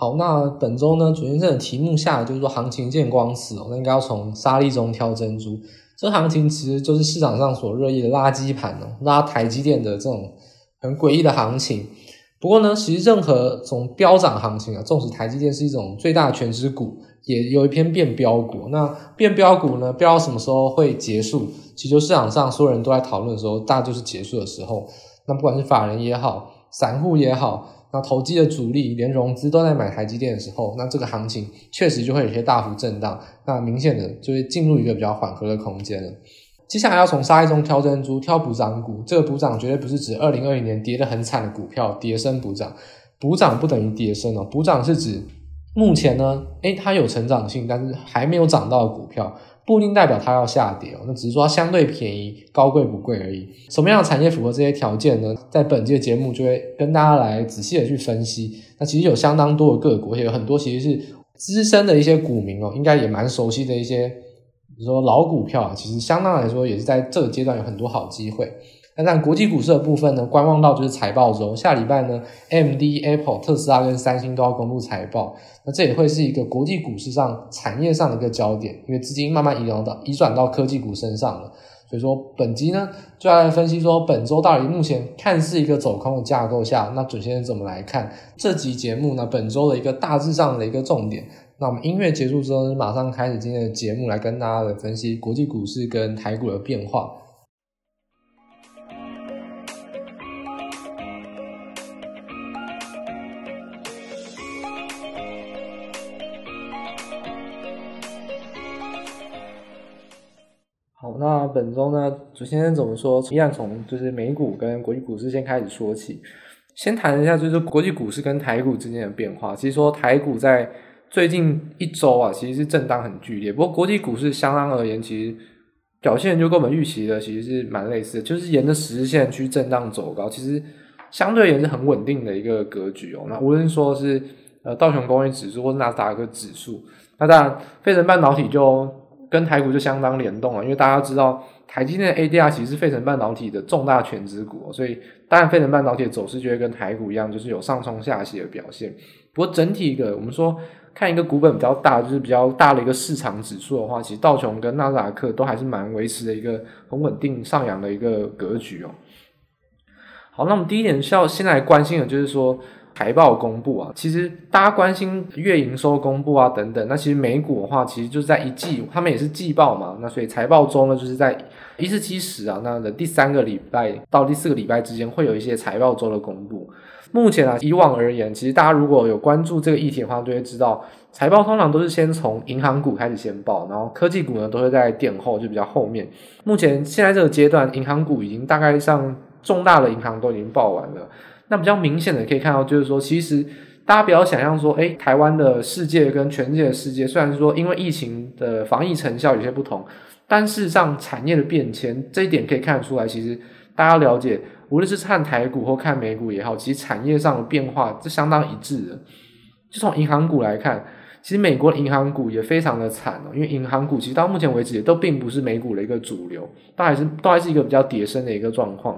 好，那本周呢，主先生的题目下来就是说行情见光死哦，那应该要从沙粒中挑珍珠。这行情其实就是市场上所热议的垃圾盘哦，拉台积电的这种很诡异的行情。不过呢，其实任何这种飙涨行情啊，纵使台积电是一种最大的全值股，也有一篇变标股。那变标股呢，飙到什么时候会结束？其实就市场上所有人都在讨论的时候，大概就是结束的时候。那不管是法人也好，散户也好，那投机的主力连融资都在买台积电的时候，那这个行情确实就会有些大幅震荡。那明显的就会进入一个比较缓和的空间了。接下来要从沙粒中挑珍珠，挑补涨股。这个补涨绝对不是指二零二零年跌得很惨的股票跌升补涨，补涨不等于跌升哦。补涨是指目前呢，诶，它有成长性，但是还没有涨到的股票，不一定代表它要下跌哦。那只是说它相对便宜，高贵不贵而已。什么样的产业符合这些条件呢？在本期的节目就会跟大家来仔细的去分析。那其实有相当多的个股，也有很多其实是资深的一些股民哦，应该也蛮熟悉的一些。比如说老股票啊，其实相当来说也是在这个阶段有很多好机会。那在国际股市的部分呢，观望到就是财报周，下礼拜呢，M D Apple、特斯拉跟三星都要公布财报，那这也会是一个国际股市上产业上的一个焦点，因为资金慢慢移动到移转到科技股身上了。所以说本集呢就要来分析说本周到底目前看似一个走空的架构下，那准先生怎么来看这集节目呢？本周的一个大致上的一个重点。那我们音乐结束之后，马上开始今天的节目，来跟大家来分析国际股市跟台股的变化。那本周呢，主先怎么说？一样从就是美股跟国际股市先开始说起，先谈一下就是国际股市跟台股之间的变化。其实说台股在最近一周啊，其实是震荡很剧烈。不过国际股市相当而言，其实表现就跟我们预期的其实是蛮类似的，就是沿着十日线去震荡走高，其实相对而言是很稳定的一个格局哦。那无论说是呃道琼工业指数或是纳斯达克指数，那当然费城半导体就跟台股就相当联动了，因为大家知道台积电的 ADR 其实是费城半导体的重大权值股，所以当然费城半导体的走势就会跟台股一样，就是有上冲下洗的表现。不过整体一个我们说。看一个股本比较大，就是比较大的一个市场指数的话，其实道琼跟纳斯达克都还是蛮维持的一个很稳定上扬的一个格局哦。好，那我们第一点需要先来关心的就是说财报公布啊，其实大家关心月营收公布啊等等，那其实美股的话，其实就是在一季，他们也是季报嘛，那所以财报周呢，就是在一至七十啊，那的第三个礼拜到第四个礼拜之间会有一些财报周的公布。目前啊，以往而言，其实大家如果有关注这个议题的话，就会知道财报通常都是先从银行股开始先报，然后科技股呢都会在殿后，就比较后面。目前现在这个阶段，银行股已经大概上重大的银行都已经报完了。那比较明显的可以看到，就是说，其实大家不要想象说，诶，台湾的世界跟全世界的世界，虽然说因为疫情的防疫成效有些不同，但事实上产业的变迁这一点可以看得出来，其实大家了解。无论是看台股或看美股也好，其实产业上的变化是相当一致的。就从银行股来看，其实美国的银行股也非常的惨哦，因为银行股其实到目前为止也都并不是美股的一个主流，都还是都还是一个比较跌升的一个状况。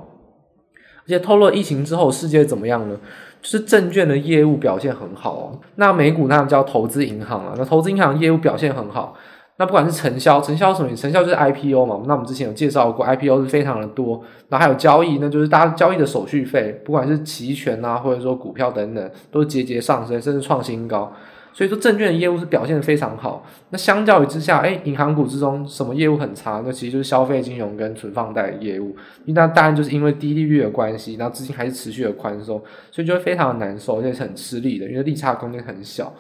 而且透露疫情之后世界怎么样呢？就是证券的业务表现很好哦。那美股那叫投资银行啊，那投资银行业务表现很好。那不管是承销，承销什么？承销就是 IPO 嘛。那我们之前有介绍过，IPO 是非常的多。然后还有交易，那就是大家交易的手续费，不管是期权啊，或者说股票等等，都节节上升，甚至创新高。所以说，证券的业务是表现的非常好。那相较于之下，诶，银行股之中什么业务很差？那其实就是消费金融跟存放贷业务。那当然就是因为低利率的关系，然后资金还是持续的宽松，所以就会非常的难受，而且是很吃力的，因为利差空间很小。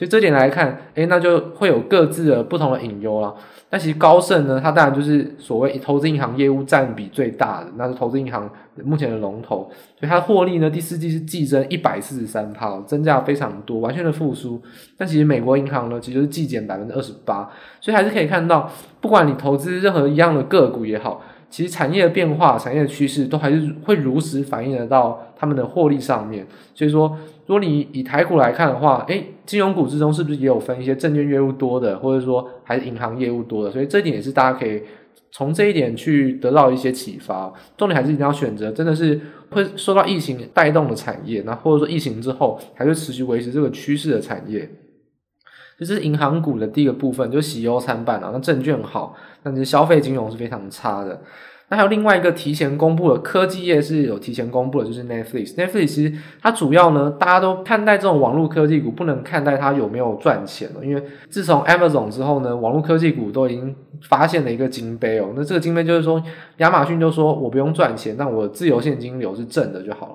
所以这点来看，诶，那就会有各自的不同的隐忧了。那其实高盛呢，它当然就是所谓投资银行业务占比最大的，那是投资银行目前的龙头。所以它获利呢，第四季是季增一百四十三%，增加非常多，完全的复苏。但其实美国银行呢，其实是季减百分之二十八，所以还是可以看到，不管你投资任何一样的个股也好。其实产业的变化、产业的趋势都还是会如实反映得到他们的获利上面。所以说，如果你以台股来看的话，诶，金融股之中是不是也有分一些证券业务多的，或者说还是银行业务多的？所以这一点也是大家可以从这一点去得到一些启发。重点还是一定要选择真的是会受到疫情带动的产业，那或者说疫情之后还会持续维持这个趋势的产业。这是银行股的第一个部分，就喜忧参半啊。那证券好，但是消费金融是非常差的。那还有另外一个提前公布的科技业是有提前公布的，就是 Netflix。Netflix 其实它主要呢，大家都看待这种网络科技股，不能看待它有没有赚钱了。因为自从 Amazon 之后呢，网络科技股都已经发现了一个金杯哦。那这个金杯就是说，亚马逊就说我不用赚钱，那我自由现金流是正的就好了。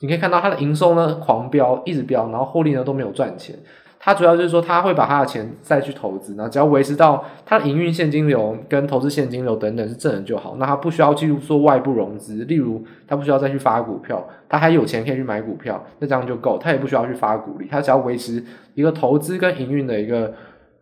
你可以看到它的营收呢狂飙，一直飙，然后获利呢都没有赚钱。它主要就是说，他会把他的钱再去投资，然后只要维持到他的营运现金流跟投资现金流等等是正的就好。那他不需要去做外部融资，例如他不需要再去发股票，他还有钱可以去买股票，那这样就够。他也不需要去发股利，他只要维持一个投资跟营运的一个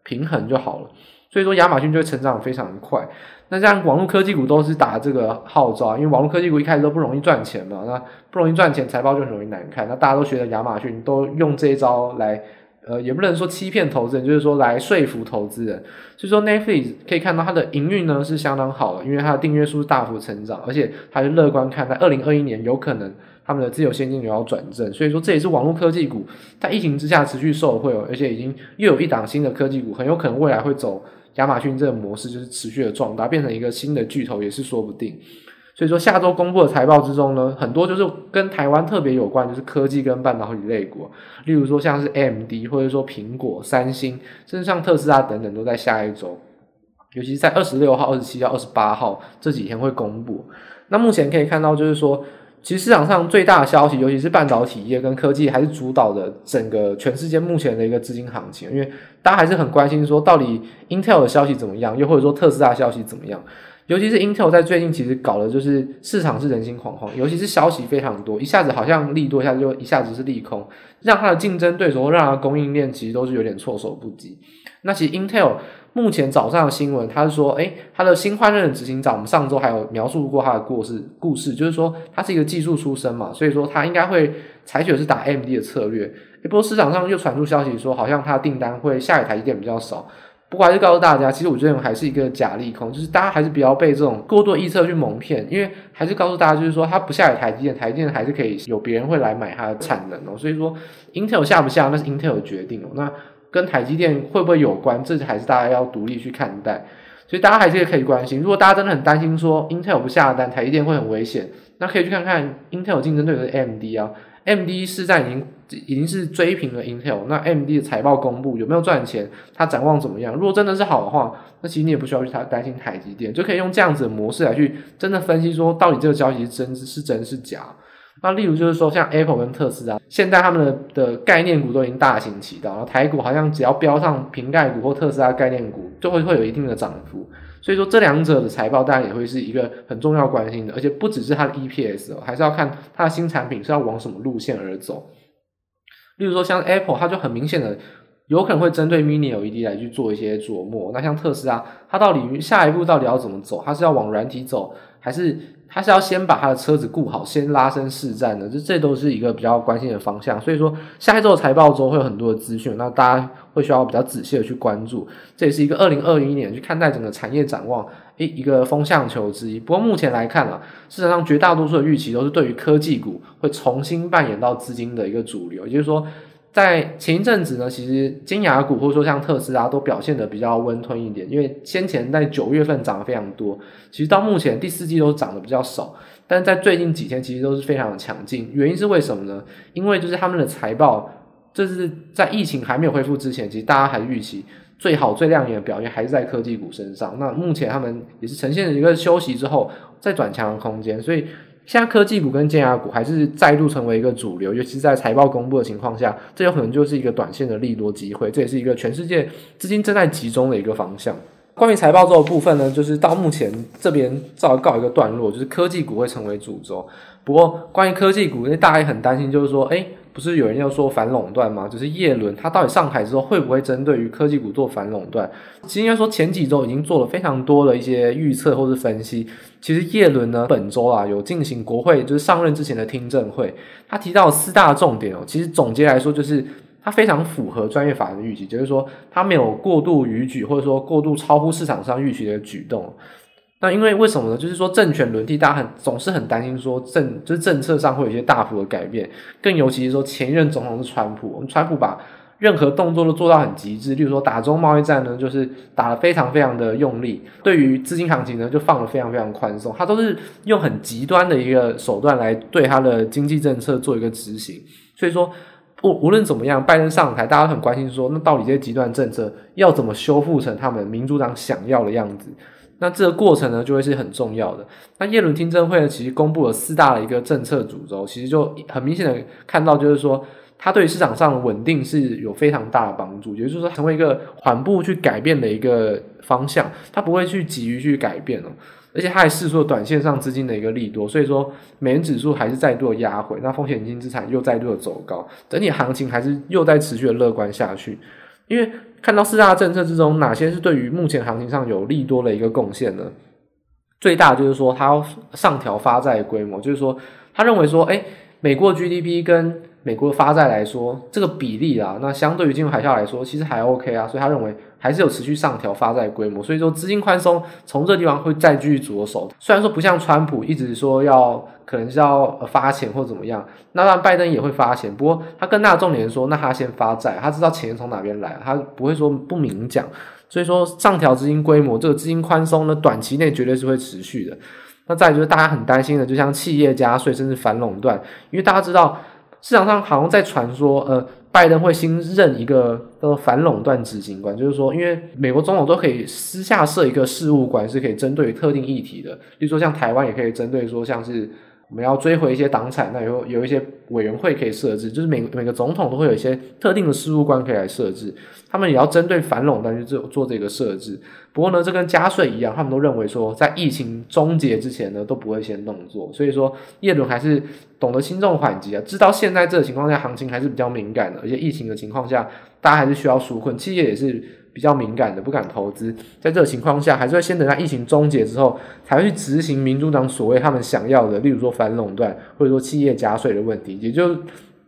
平衡就好了。所以说，亚马逊就会成长非常快。那这样网络科技股都是打这个号召，因为网络科技股一开始都不容易赚钱嘛，那不容易赚钱，财报就很容易难看。那大家都学着亚马逊，都用这一招来。呃，也不能说欺骗投资人，就是说来说服投资人。所以说，Netflix 可以看到它的营运呢是相当好的，因为它的订阅数大幅成长，而且还是乐观看待二零二一年有可能他们的自由现金流要转正。所以说，这也是网络科技股在疫情之下持续受惠哦，而且已经又有一档新的科技股，很有可能未来会走亚马逊这个模式，就是持续的壮大，变成一个新的巨头也是说不定。所以说，下周公布的财报之中呢，很多就是跟台湾特别有关，就是科技跟半导体类股，例如说像是 AMD，或者说苹果、三星，甚至像特斯拉等等，都在下一周，尤其是在二十六号、二十七号、二十八号这几天会公布。那目前可以看到，就是说，其实市场上最大的消息，尤其是半导体业跟科技，还是主导的整个全世界目前的一个资金行情，因为大家还是很关心说，到底 Intel 的消息怎么样，又或者说特斯拉的消息怎么样。尤其是 Intel 在最近其实搞的就是市场是人心惶惶，尤其是消息非常多，一下子好像利多，一下子就一下子是利空，让它的竞争对手让它的供应链其实都是有点措手不及。那其实 Intel 目前早上的新闻，他是说，诶，他的新换任的执行长，我们上周还有描述过他的故事，故事就是说他是一个技术出身嘛，所以说他应该会采取的是打 MD 的策略。不过市场上又传出消息说，好像他的订单会下一台积电比较少。不过还是告诉大家，其实我觉得还是一个假利空，就是大家还是不要被这种过多预测去蒙骗，因为还是告诉大家，就是说它不下台积电，台积电还是可以有别人会来买它的产能哦。所以说，Intel 下不下那是 Intel 决定哦，那跟台积电会不会有关，这还是大家要独立去看待。所以大家还是可以关心，如果大家真的很担心说 Intel 不下单，台积电会很危险，那可以去看看 Intel 竞争对手是 AMD 啊。AMD 市占已经已经是追平了 Intel，那 AMD 的财报公布有没有赚钱？它展望怎么样？如果真的是好的话，那其实你也不需要去太担心台积电，就可以用这样子的模式来去真的分析说，到底这个消息是真是真是假。那例如就是说，像 Apple 跟特斯拉，现在他们的的概念股都已经大行其道，然后台股好像只要标上瓶盖股或特斯拉概念股，就会会有一定的涨幅。所以说，这两者的财报当然也会是一个很重要关心的，而且不只是它的 EPS 哦，还是要看它的新产品是要往什么路线而走。例如说，像 Apple，它就很明显的有可能会针对 Mini LED 来去做一些琢磨。那像特斯拉，它到底下一步到底要怎么走？它是要往软体走，还是？它是要先把它的车子顾好，先拉升市占的，这这都是一个比较关心的方向。所以说，下一周的财报周会有很多的资讯，那大家会需要比较仔细的去关注。这也是一个二零二一年去看待整个产业展望，一一个风向球之一。不过目前来看啊，市场上绝大多数的预期都是对于科技股会重新扮演到资金的一个主流，也就是说。在前一阵子呢，其实金牙股或者说像特斯拉都表现得比较温吞一点，因为先前在九月份涨得非常多，其实到目前第四季都涨得比较少，但在最近几天其实都是非常的强劲。原因是为什么呢？因为就是他们的财报，这是在疫情还没有恢复之前，其实大家还预期最好最亮眼的表现还是在科技股身上。那目前他们也是呈现了一个休息之后再转强的空间，所以。现在科技股跟尖牙股还是再度成为一个主流，尤其是在财报公布的情况下，这有可能就是一个短线的利多机会，这也是一个全世界资金正在集中的一个方向。关于财报周的部分呢，就是到目前这边照告一个段落，就是科技股会成为主轴。不过关于科技股，因为大家也很担心，就是说，诶不是有人要说反垄断吗？就是叶伦他到底上台之后会不会针对于科技股做反垄断？其实应该说前几周已经做了非常多的一些预测或是分析。其实叶伦呢本周啊有进行国会就是上任之前的听证会，他提到四大重点哦。其实总结来说就是他非常符合专业法人预期，就是说他没有过度逾矩或者说过度超乎市场上预期的举动。那因为为什么呢？就是说政权轮替，大家很总是很担心说政就是政策上会有一些大幅的改变，更尤其是说前一任总统是川普，我们川普把任何动作都做到很极致，例如说打中贸易战呢，就是打得非常非常的用力，对于资金行情呢就放得非常非常宽松，他都是用很极端的一个手段来对他的经济政策做一个执行，所以说无无论怎么样，拜登上台，大家都很关心说，那到底这些极端政策要怎么修复成他们民主党想要的样子？那这个过程呢，就会是很重要的。那耶伦听证会呢，其实公布了四大的一个政策主轴，其实就很明显的看到，就是说，它对市场上的稳定是有非常大的帮助，也就是说，成为一个缓步去改变的一个方向，它不会去急于去改变哦。而且它还释出了短线上资金的一个利多，所以说美元指数还是再度的压回，那风险金资产又再度的走高，整体行情还是又在持续的乐观下去，因为。看到四大政策之中，哪些是对于目前行情上有利多的一个贡献呢？最大就是说，他要上调发债规模，就是说，他认为说，诶，美国 GDP 跟美国的发债来说，这个比例啊，那相对于金融海啸来说，其实还 OK 啊，所以他认为还是有持续上调发债规模，所以说资金宽松从这个地方会再继续着手。虽然说不像川普一直说要可能是要发钱或怎么样，那当然拜登也会发钱，不过他更大的重点是说，那他先发债，他知道钱从哪边来，他不会说不明讲，所以说上调资金规模，这个资金宽松呢，短期内绝对是会持续的。那再就是大家很担心的，就像企业加税甚至反垄断，因为大家知道。市场上好像在传说，呃，拜登会新任一个呃反垄断执行官，就是说，因为美国总统都可以私下设一个事务官，是可以针对特定议题的，比如说像台湾也可以针对说像是。我们要追回一些党产，那有有一些委员会可以设置，就是每每个总统都会有一些特定的事务官可以来设置，他们也要针对反垄断去做做这个设置。不过呢，这跟加税一样，他们都认为说，在疫情终结之前呢，都不会先动作。所以说，叶伦还是懂得轻重缓急啊，知道现在这个情况下行情还是比较敏感的，而且疫情的情况下，大家还是需要纾困，企业也是。比较敏感的，不敢投资，在这个情况下，还是会先等到疫情终结之后，才会去执行民主党所谓他们想要的，例如说反垄断，或者说企业加税的问题。也就是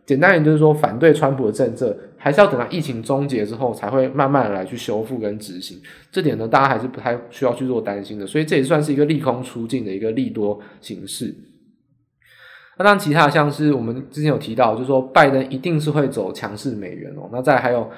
简单点，就是说反对川普的政策，还是要等到疫情终结之后，才会慢慢的来去修复跟执行。这点呢，大家还是不太需要去做担心的。所以这也算是一个利空出尽的一个利多形式。那当然，其他像是我们之前有提到，就是说拜登一定是会走强势美元哦。那再还有。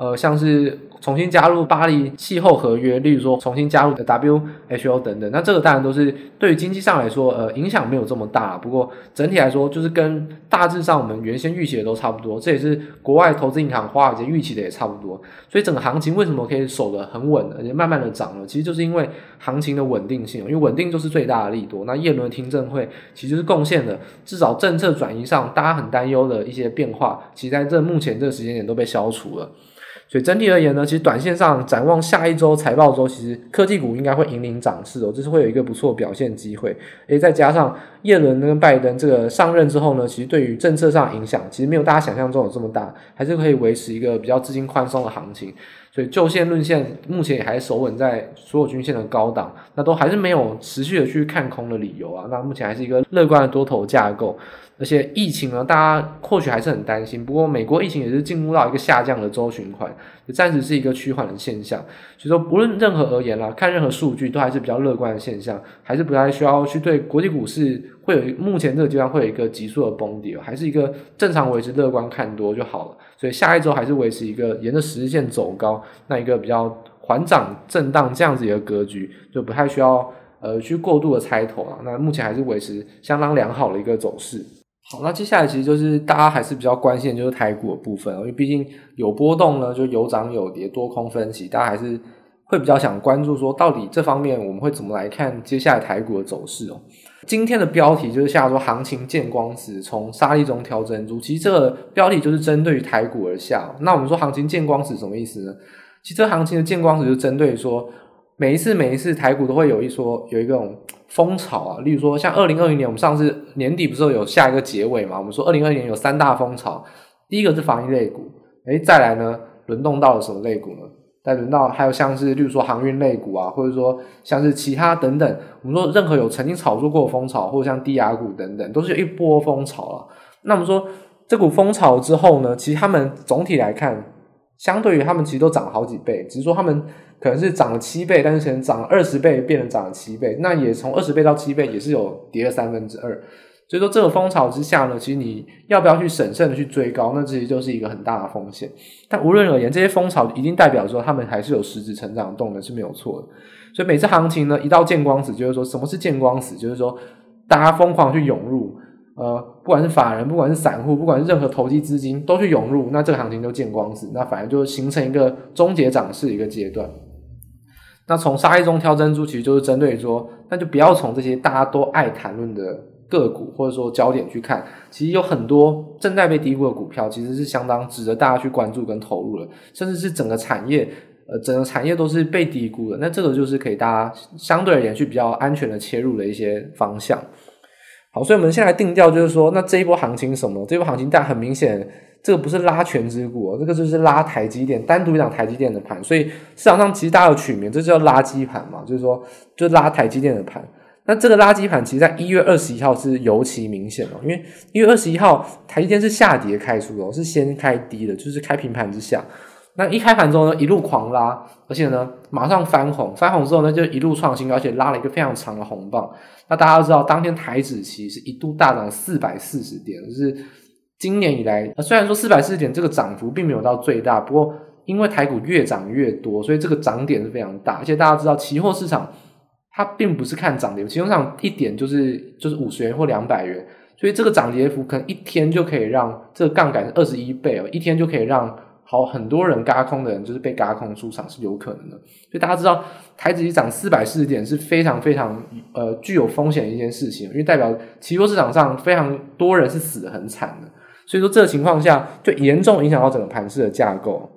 呃，像是重新加入巴黎气候合约，例如说重新加入的 WHO 等等，那这个当然都是对于经济上来说，呃，影响没有这么大。不过整体来说，就是跟大致上我们原先预期的都差不多。这也是国外投资银行华尔街预期的也差不多。所以整个行情为什么可以守得很稳，而且慢慢的涨了？其实就是因为行情的稳定性，因为稳定就是最大的利多。那叶伦听证会其实是贡献了至少政策转移上大家很担忧的一些变化，其实在这目前这个时间点都被消除了。所以整体而言呢，其实短线上展望下一周财报周，其实科技股应该会引领涨势哦，这是会有一个不错表现机会。诶，再加上耶伦跟拜登这个上任之后呢，其实对于政策上影响，其实没有大家想象中有这么大，还是可以维持一个比较资金宽松的行情。所以就线论线，目前也还守稳在所有均线的高档，那都还是没有持续的去看空的理由啊。那目前还是一个乐观的多头架构。而且疫情呢，大家或许还是很担心。不过美国疫情也是进入到一个下降的周循环，暂时是一个趋缓的现象。所以说，不论任何而言啦，看任何数据都还是比较乐观的现象，还是不太需要去对国际股市会有目前这个阶段会有一个急速的崩跌，还是一个正常维持乐观看多就好了。所以下一周还是维持一个沿着十日线走高，那一个比较缓涨震荡这样子一个格局，就不太需要呃去过度的猜头了。那目前还是维持相当良好的一个走势。好，那接下来其实就是大家还是比较关心的就是台股的部分，因为毕竟有波动呢，就有涨有跌，多空分歧，大家还是会比较想关注说，到底这方面我们会怎么来看接下来台股的走势哦。今天的标题就是下说行情见光死，从沙粒中挑珍珠。其实这个标题就是针对于台股而下。那我们说行情见光死什么意思呢？其实这行情的见光死就针对说。每一次每一次台股都会有一说有一个种风潮啊，例如说像二零二零年，我们上次年底不是有下一个结尾嘛？我们说二零二零年有三大风潮，第一个是防疫类股，诶，再来呢轮动到了什么类股呢？再轮到还有像是例如说航运类股啊，或者说像是其他等等，我们说任何有曾经炒作过的风潮，或者像低压股等等，都是一波风潮了。那我们说这股风潮之后呢，其实他们总体来看。相对于他们其实都涨了好几倍，只是说他们可能是涨了七倍，但是可能涨了二十倍变成涨了七倍，那也从二十倍到七倍也是有跌了三分之二。所以说这个风潮之下呢，其实你要不要去审慎的去追高，那其实就是一个很大的风险。但无论而言，这些风潮一定代表说他们还是有实质成长动能是没有错的。所以每次行情呢一到见光死，就是说什么是见光死，就是说大家疯狂去涌入。呃，不管是法人，不管是散户，不管是任何投机资金，都去涌入，那这个行情就见光死，那反而就形成一个终结涨势一个阶段。那从杀一中挑珍珠，其实就是针对说，那就不要从这些大家都爱谈论的个股或者说焦点去看，其实有很多正在被低估的股票，其实是相当值得大家去关注跟投入的，甚至是整个产业，呃，整个产业都是被低估的。那这个就是可以大家相对而言去比较安全的切入的一些方向。好，所以我们现在定调就是说，那这一波行情什么？这一波行情，但很明显，这个不是拉权值股，这个就是拉台积电，单独一档台积电的盘。所以市场上其实大家有取名，这叫垃圾盘嘛，就是说，就拉台积电的盘。那这个垃圾盘，其实在一月二十一号是尤其明显哦，因为一月二十一号台积电是下跌开出的，是先开低的，就是开平盘之下。那一开盘之后呢，一路狂拉，而且呢，马上翻红，翻红之后呢，就一路创新，而且拉了一个非常长的红棒。那大家都知道，当天台指期是一度大涨四百四十点，就是今年以来，虽然说四百四十点这个涨幅并没有到最大，不过因为台股越涨越多，所以这个涨点是非常大。而且大家知道，期货市场它并不是看涨跌，期货市场一点就是就是五十元或两百元，所以这个涨跌幅可能一天就可以让这个杠杆是二十一倍哦，一天就可以让。好，很多人嘎空的人就是被嘎空出场是有可能的，所以大家知道台指期涨四百四十点是非常非常呃具有风险的一件事情，因为代表期货市场上非常多人是死得很惨的，所以说这个情况下就严重影响到整个盘势的架构。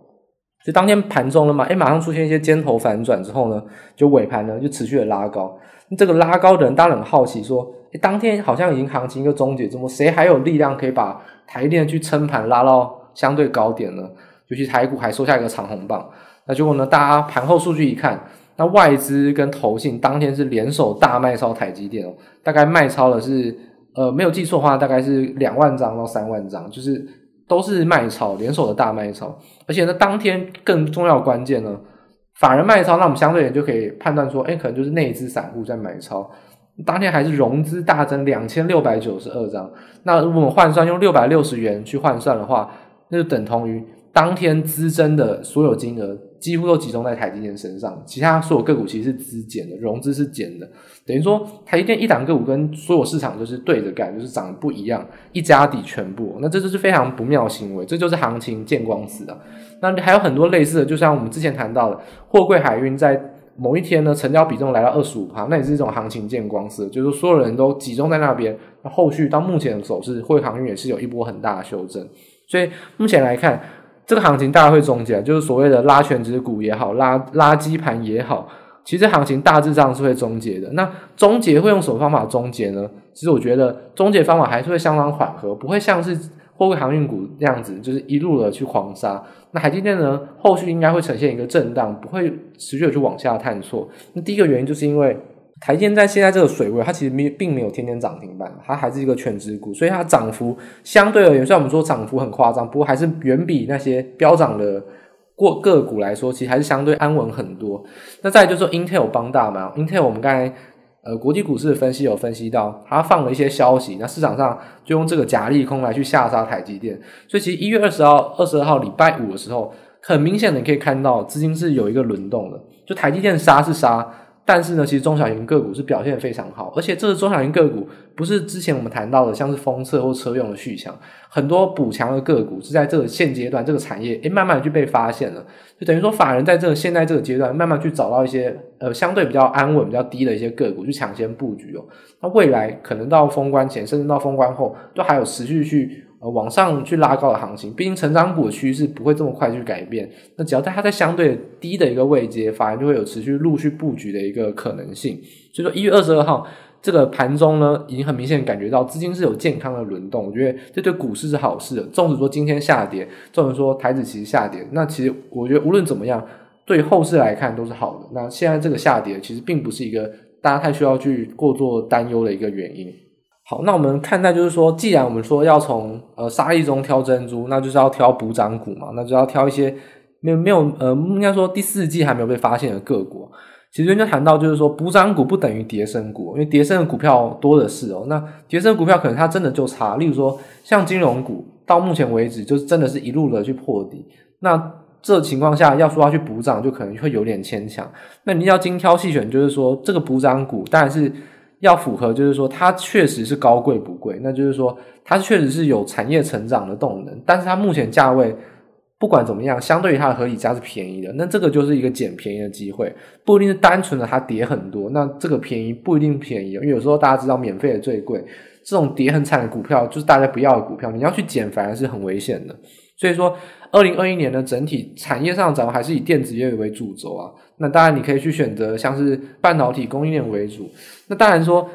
所以当天盘中了嘛，诶马上出现一些尖头反转之后呢，就尾盘呢就持续的拉高。这个拉高的人当然很好奇说，诶当天好像已经行情一个终结，怎么谁还有力量可以把台电去撑盘拉到相对高点呢？尤其台股还收下一个长红棒，那结果呢？大家盘后数据一看，那外资跟投信当天是联手大卖超台积电哦，大概卖超的是呃没有记错的话，大概是两万张到三万张，就是都是卖超联手的大卖超。而且呢，当天更重要关键呢，法人卖超，那我们相对人就可以判断说，哎，可能就是内资散户在买超。当天还是融资大增两千六百九十二张，那如果我们换算用六百六十元去换算的话，那就等同于。当天资增的所有金额几乎都集中在台积电身上，其他所有个股其实是资减的，融资是减的，等于说台积电一档个股跟所有市场就是对着干，就是涨得不一样，一家抵全部，那这就是非常不妙行为，这就是行情见光死的。那还有很多类似的，就像我们之前谈到的，货柜海运在某一天呢，成交比重来到二十五趴，那也是一种行情见光死，就是所有人都集中在那边，那后续到目前的走势，货航运也是有一波很大的修正，所以目前来看。这个行情大概会终结，就是所谓的拉全值股也好，拉垃圾盘也好，其实行情大致上是会终结的。那终结会用什么方法终结呢？其实我觉得终结方法还是会相当缓和，不会像是货柜航运股那样子，就是一路的去狂杀。那台积电呢，后续应该会呈现一个震荡，不会持续的去往下探索。那第一个原因就是因为。台积电在现在这个水位，它其实没并没有天天涨停板，它还是一个全值股，所以它涨幅相对而言，虽然我们说涨幅很夸张，不过还是远比那些飙涨的过个股来说，其实还是相对安稳很多。那再就是说，Intel 帮大忙，Intel 我们刚才呃国际股市分析有分析到，它放了一些消息，那市场上就用这个假利空来去下杀台积电，所以其实一月二十号、二十二号礼拜五的时候，很明显的你可以看到资金是有一个轮动的，就台积电杀是杀。但是呢，其实中小型个股是表现非常好，而且这个中小型个股不是之前我们谈到的，像是封测或车用的续强，很多补强的个股是在这个现阶段这个产业，诶慢慢的就被发现了，就等于说法人在这个现在这个阶段，慢慢去找到一些呃相对比较安稳、比较低的一些个股去抢先布局哦。那未来可能到封关前，甚至到封关后，都还有持续去。往上去拉高的行情，毕竟成长股的趋势不会这么快去改变。那只要在它在相对低的一个位阶，反而就会有持续陆续布局的一个可能性。所以说，一月二十二号这个盘中呢，已经很明显感觉到资金是有健康的轮动。我觉得这对股市是好事的。纵使说今天下跌，纵使说台指期下跌，那其实我觉得无论怎么样，对后市来看都是好的。那现在这个下跌其实并不是一个大家太需要去过做担忧的一个原因。好，那我们看待就是说，既然我们说要从呃沙粒中挑珍珠，那就是要挑补涨股嘛，那就要挑一些没有没有呃，应该说第四季还没有被发现的个股。其实就谈到，就是说补涨股不等于跌升股，因为跌升的股票多的是哦。那跌升股票可能它真的就差，例如说像金融股，到目前为止就是真的是一路的去破底。那这情况下要说要去补涨，就可能会有点牵强。那你要精挑细选，就是说这个补涨股当然是要符合，就是说它确实是高贵不贵，那就是说它确实是有产业成长的动能，但是它目前价位。不管怎么样，相对于它的合理价是便宜的，那这个就是一个捡便宜的机会，不一定是单纯的它跌很多，那这个便宜不一定便宜，因为有时候大家知道免费的最贵，这种跌很惨的股票就是大家不要的股票，你要去捡反而是很危险的，所以说。二零二一年的整体产业上涨还是以电子业为主轴啊。那当然你可以去选择像是半导体供应链为主。那当然说，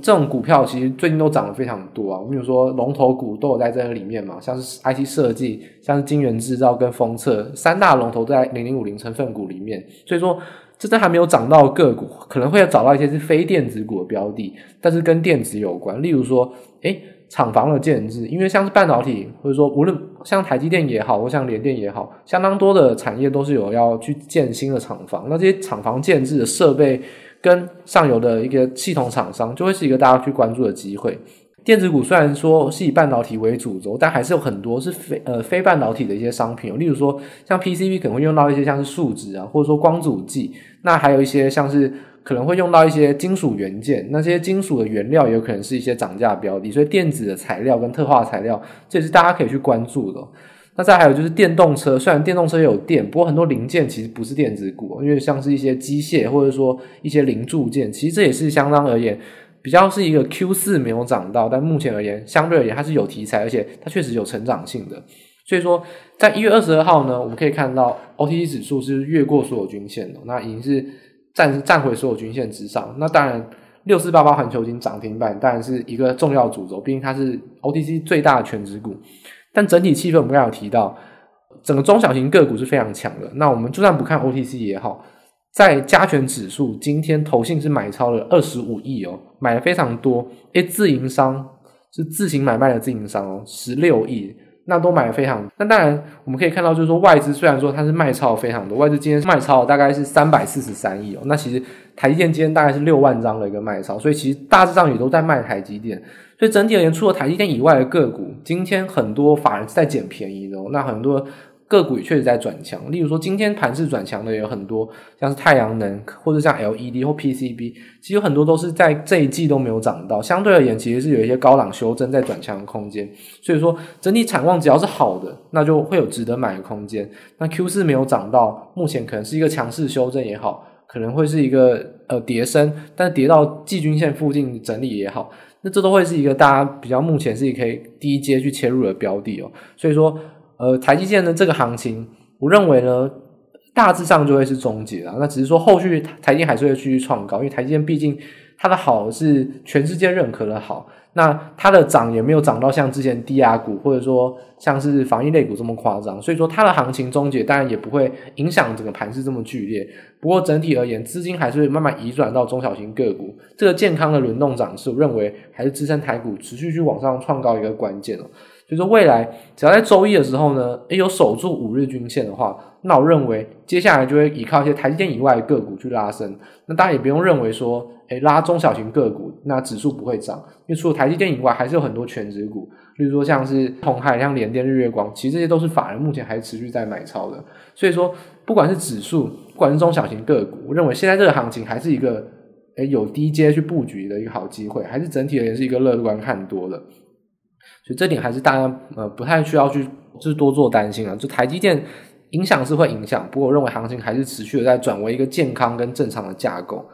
这种股票其实最近都涨得非常多啊。我们比如说龙头股都有在这个里面嘛，像是 IC 设计、像是晶圆制造跟封测三大龙头在零零五零成分股里面。所以说，这都还没有涨到个股，可能会有找到一些是非电子股的标的，但是跟电子有关。例如说，诶厂房的建置，因为像是半导体，或者说无论像台积电也好，或像联电也好，相当多的产业都是有要去建新的厂房。那这些厂房建置的设备跟上游的一个系统厂商，就会是一个大家去关注的机会。电子股虽然说是以半导体为主轴，但还是有很多是非呃非半导体的一些商品，例如说像 PCB 可能会用到一些像是树脂啊，或者说光阻剂，那还有一些像是。可能会用到一些金属元件，那些金属的原料也有可能是一些涨价标的，所以电子的材料跟特化材料，这也是大家可以去关注的。那再还有就是电动车，虽然电动车有电，不过很多零件其实不是电子股，因为像是一些机械或者说一些零组件，其实这也是相当而言比较是一个 Q 四没有涨到，但目前而言相对而言它是有题材，而且它确实有成长性的。所以说，在一月二十二号呢，我们可以看到 OTC 指数是越过所有均线的，那已经是。站站回所有均线之上，那当然六四八八环球金涨停板当然是一个重要主轴，毕竟它是 OTC 最大的权值股。但整体气氛我们刚才有提到，整个中小型个股是非常强的。那我们就算不看 OTC 也好，在加权指数今天投信是买超了二十五亿哦，买的非常多。诶，自营商是自行买卖的自营商哦，十六亿。那都买的非常，那当然我们可以看到，就是说外资虽然说它是卖超非常多，外资今天卖超大概是三百四十三亿哦。那其实台积电今天大概是六万张的一个卖超，所以其实大致上也都在卖台积电。所以整体而言，除了台积电以外的个股，今天很多法人是在捡便宜的哦。那很多。个股也确实在转强，例如说今天盘势转强的也有很多，像是太阳能或者像 LED 或 PCB，其实很多都是在这一季都没有涨到，相对而言其实是有一些高档修正在转强的空间，所以说整体产望只要是好的，那就会有值得买的空间。那 Q 四没有涨到，目前可能是一个强势修正也好，可能会是一个呃跌升，但跌到季均线附近整理也好，那这都会是一个大家比较目前是可以低阶去切入的标的哦，所以说。呃，台积电的这个行情，我认为呢，大致上就会是终结了。那只是说后续台积电还是会继续创高，因为台积电毕竟它的好是全世界认可的好。那它的涨也没有涨到像之前低压股或者说像是防疫类股这么夸张，所以说它的行情终结当然也不会影响整个盘势这么剧烈。不过整体而言，资金还是会慢慢移转到中小型个股，这个健康的轮动涨势，我认为还是支撑台股持续去往上创高一个关键哦。就是说未来只要在周一的时候呢，诶有守住五日均线的话，那我认为接下来就会依靠一些台积电以外的个股去拉升。那大家也不用认为说，诶拉中小型个股，那指数不会涨，因为除了台积电以外，还是有很多全值股，例如说像是鸿海、像联电、日月光，其实这些都是法人目前还持续在买超的。所以说，不管是指数，不管是中小型个股，我认为现在这个行情还是一个诶有低阶去布局的一个好机会，还是整体而言是一个乐观看多的。所以这点还是大家呃不太需要去就是多做担心啊。就台积电影响是会影响，不过我认为行情还是持续的在转为一个健康跟正常的架构。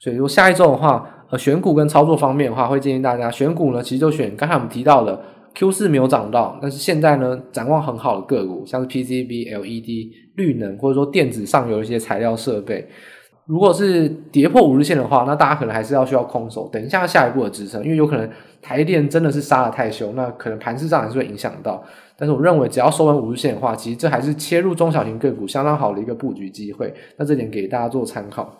所以说下一周的话，呃选股跟操作方面的话，会建议大家选股呢，其实就选刚才我们提到的 Q 四没有涨到，但是现在呢展望很好的个股，像是 PCB、LED、绿能或者说电子上游一些材料设备。如果是跌破五日线的话，那大家可能还是要需要空手，等一下下一步的支撑，因为有可能台电真的是杀的太凶，那可能盘势上还是会影响到。但是我认为，只要收完五日线的话，其实这还是切入中小型个股相当好的一个布局机会。那这点给大家做参考。